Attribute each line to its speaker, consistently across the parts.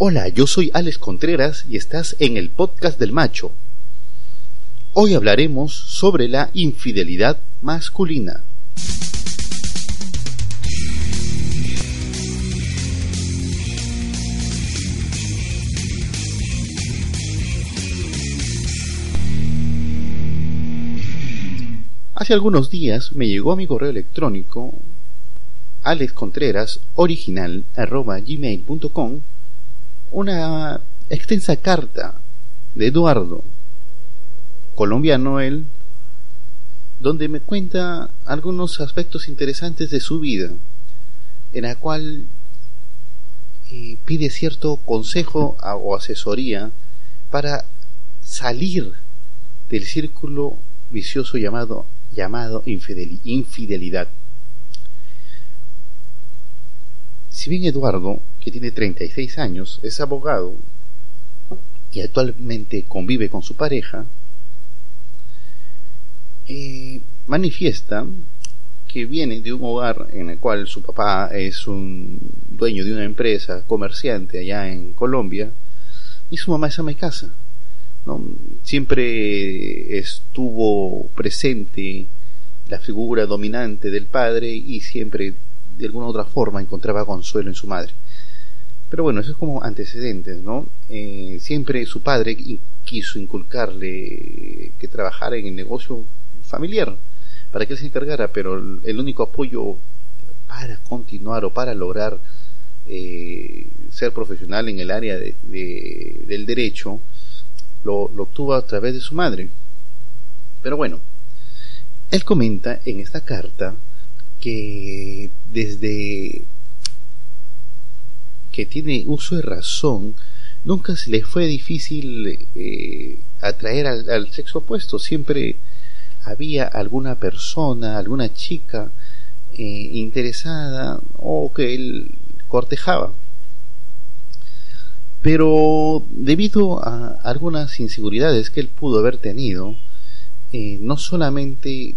Speaker 1: Hola, yo soy Alex Contreras y estás en el podcast del macho. Hoy hablaremos sobre la infidelidad masculina. Hace algunos días me llegó a mi correo electrónico alexcontrerasoriginal.gmail.com una extensa carta de Eduardo, colombiano él, donde me cuenta algunos aspectos interesantes de su vida, en la cual eh, pide cierto consejo o asesoría para salir del círculo vicioso llamado, llamado infideli- infidelidad. Si bien Eduardo, que tiene 36 años, es abogado y actualmente convive con su pareja, eh, manifiesta que viene de un hogar en el cual su papá es un dueño de una empresa comerciante allá en Colombia y su mamá es ama de casa. ¿no? Siempre estuvo presente la figura dominante del padre y siempre de alguna otra forma encontraba consuelo en su madre. Pero bueno, eso es como antecedentes, ¿no? Eh, siempre su padre quiso inculcarle que trabajara en el negocio familiar para que él se encargara, pero el, único apoyo para continuar o para lograr eh, ser profesional en el área de- de- del derecho lo obtuvo a través de su madre. Pero bueno, él comenta en esta carta que desde que tiene uso de razón, nunca se le fue difícil eh, atraer al, sexo opuesto. Siempre había alguna persona, alguna chica eh, interesada o que él cortejaba. Pero debido a algunas inseguridades que él pudo haber tenido, eh, no solamente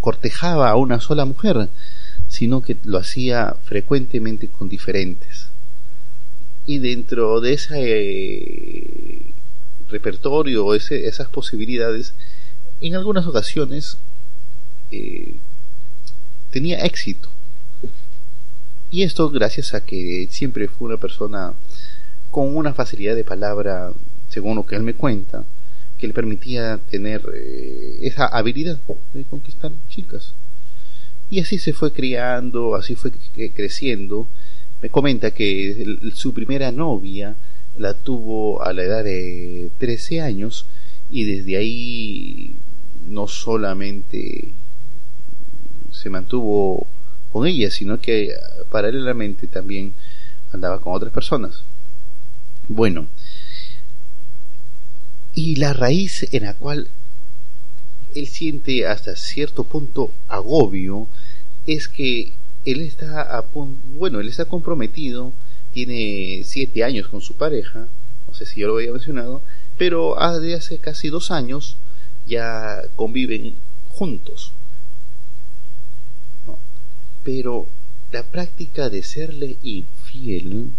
Speaker 1: cortejaba a una sola mujer, sino que lo hacía frecuentemente con diferentes. Y dentro de ese eh, repertorio ese- esas posibilidades, en algunas ocasiones eh, tenía éxito. Y esto gracias a que siempre fue una persona con una facilidad de palabra, según lo que él me cuenta, que le permitía tener eh, esa habilidad de conquistar chicas. Y así se fue criando, así fue cre- creciendo. Me comenta que su primera novia la tuvo a la edad de 13 años y desde ahí no solamente se mantuvo con ella, sino que paralelamente también andaba con otras personas. Bueno, y la raíz en la cual él siente hasta cierto punto agobio es que él está a pun- bueno él está comprometido tiene siete años con su pareja no sé si yo lo había mencionado pero desde hace casi dos años ya conviven juntos. Pero la práctica de serle infiel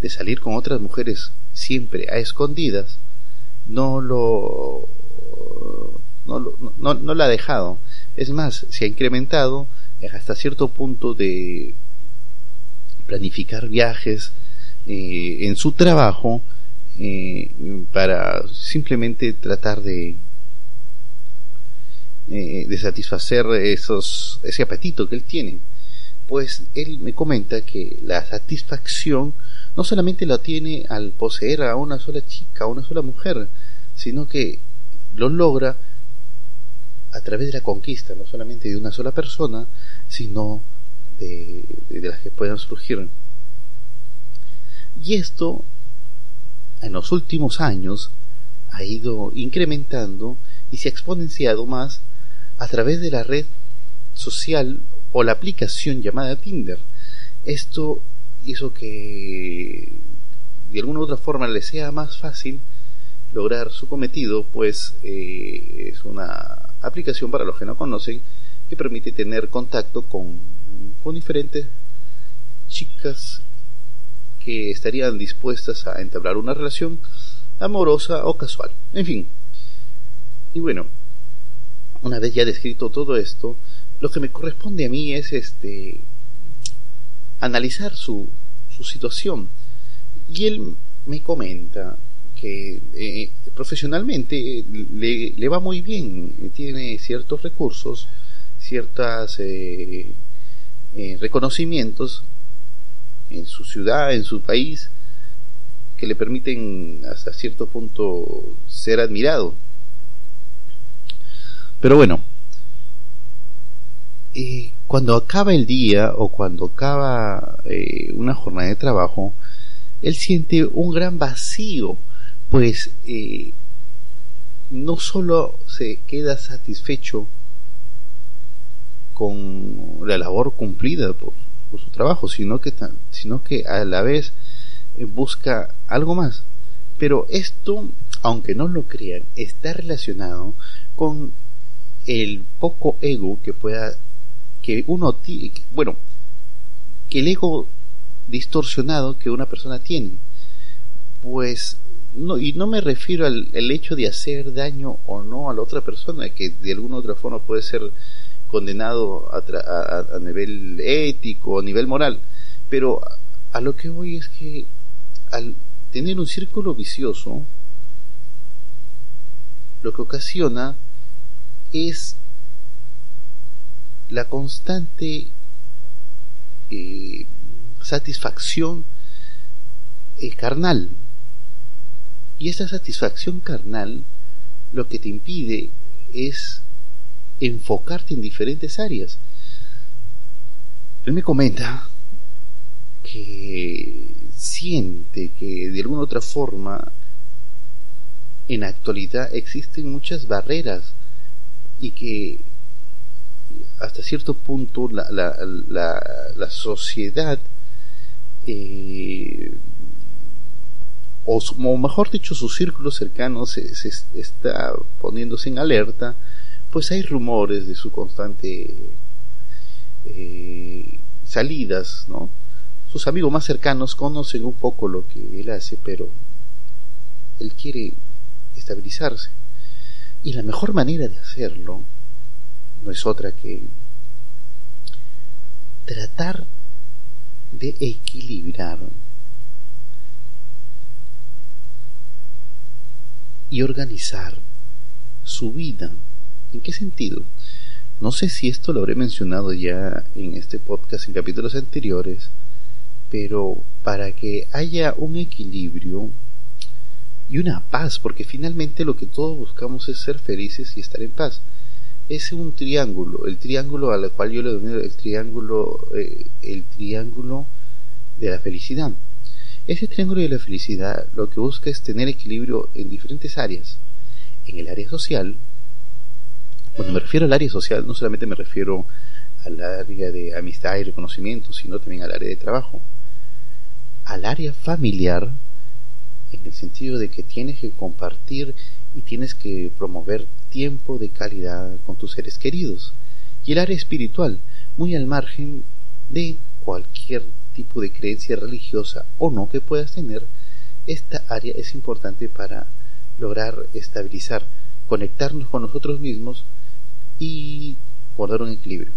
Speaker 1: de salir con otras mujeres siempre a escondidas no lo no, no, no la ha dejado. Es más, se ha incrementado hasta cierto punto de planificar viajes eh, en su trabajo eh, para simplemente tratar de eh, de satisfacer esos ese apetito que él tiene pues él me comenta que la satisfacción no solamente la tiene al poseer a una sola chica, a una sola mujer, sino que lo logra a través de la conquista, no solamente de una sola persona, sino de, de las que puedan surgir. Y esto en los últimos años ha ido incrementando y se ha exponenciado más a través de la red social o la aplicación llamada Tinder. Esto hizo que de alguna u otra forma le sea más fácil lograr su cometido, pues eh, es una aplicación para los que no conocen que permite tener contacto con, con diferentes chicas que estarían dispuestas a entablar una relación amorosa o casual. En fin. Y bueno, una vez ya descrito todo esto, lo que me corresponde a mí es este analizar su, su situación. Y él me comenta que eh, profesionalmente le, le, va muy bien, tiene ciertos recursos, ciertos eh, eh, reconocimientos en su ciudad, en su país, que le permiten hasta cierto punto ser admirado. Pero bueno, eh, cuando acaba el día o cuando acaba eh, una jornada de trabajo, él siente un gran vacío, pues eh, no solo se queda satisfecho con la labor cumplida por, por su trabajo, sino que, sino que a la vez busca algo más. Pero esto, aunque no lo crean, está relacionado con el poco ego que pueda, que uno, bueno, que el ego distorsionado que una persona tiene. Pues, no, y no me refiero al el hecho de hacer daño o no a la otra persona, que de alguna otra forma puede ser condenado a, a, a nivel ético, a nivel moral, pero a lo que voy es que al tener un círculo vicioso, lo que ocasiona es la constante eh, satisfacción eh, carnal. Y esa satisfacción carnal lo que te impide es enfocarte en diferentes áreas. Él me comenta que siente que de alguna otra forma en la actualidad existen muchas barreras y que hasta cierto punto la, la, la, sociedad eh, o, mejor dicho su círculo cercano se, se, está poniéndose en alerta pues hay rumores de su constante eh, salidas no sus amigos más cercanos conocen un poco lo que él hace, pero él quiere estabilizarse. Y la mejor manera de hacerlo no es otra que tratar de equilibrar y organizar su vida. ¿En qué sentido? No sé si esto lo habré mencionado ya en este podcast en capítulos anteriores, pero para que haya un equilibrio y una paz, porque finalmente lo que todos buscamos es ser felices y estar en paz. Es un triángulo, el triángulo al cual yo le denomino el triángulo, eh, el triángulo de la felicidad. Ese triángulo de la felicidad lo que busca es tener equilibrio en diferentes áreas. En el área social, cuando me refiero al área social, no solamente me refiero al área de amistad y reconocimiento, sino también al área de trabajo al área familiar en el sentido de que tienes que compartir y tienes que promover tiempo de calidad con tus seres queridos. Y el área espiritual, muy al margen de cualquier tipo de creencia religiosa o no que puedas tener, esta área es importante para lograr estabilizar, conectarnos con nosotros mismos y guardar un equilibrio.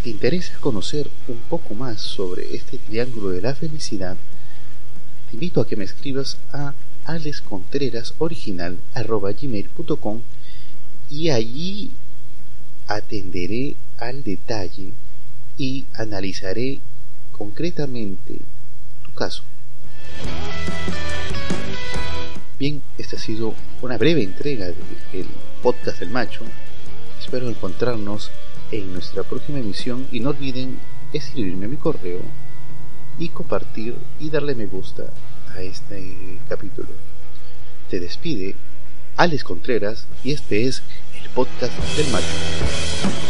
Speaker 1: Si te interesa conocer un poco más sobre este triángulo de la felicidad, te invito a que me escribas a alexcontrerasoriginal.com y allí atenderé al detalle y analizaré concretamente tu caso. Bien, esta ha sido una breve entrega del podcast del macho. Espero encontrarnos en nuestra próxima emisión y no olviden escribirme a mi correo y compartir y darle me gusta a este capítulo. Te despide Alex Contreras y este es el podcast del macho.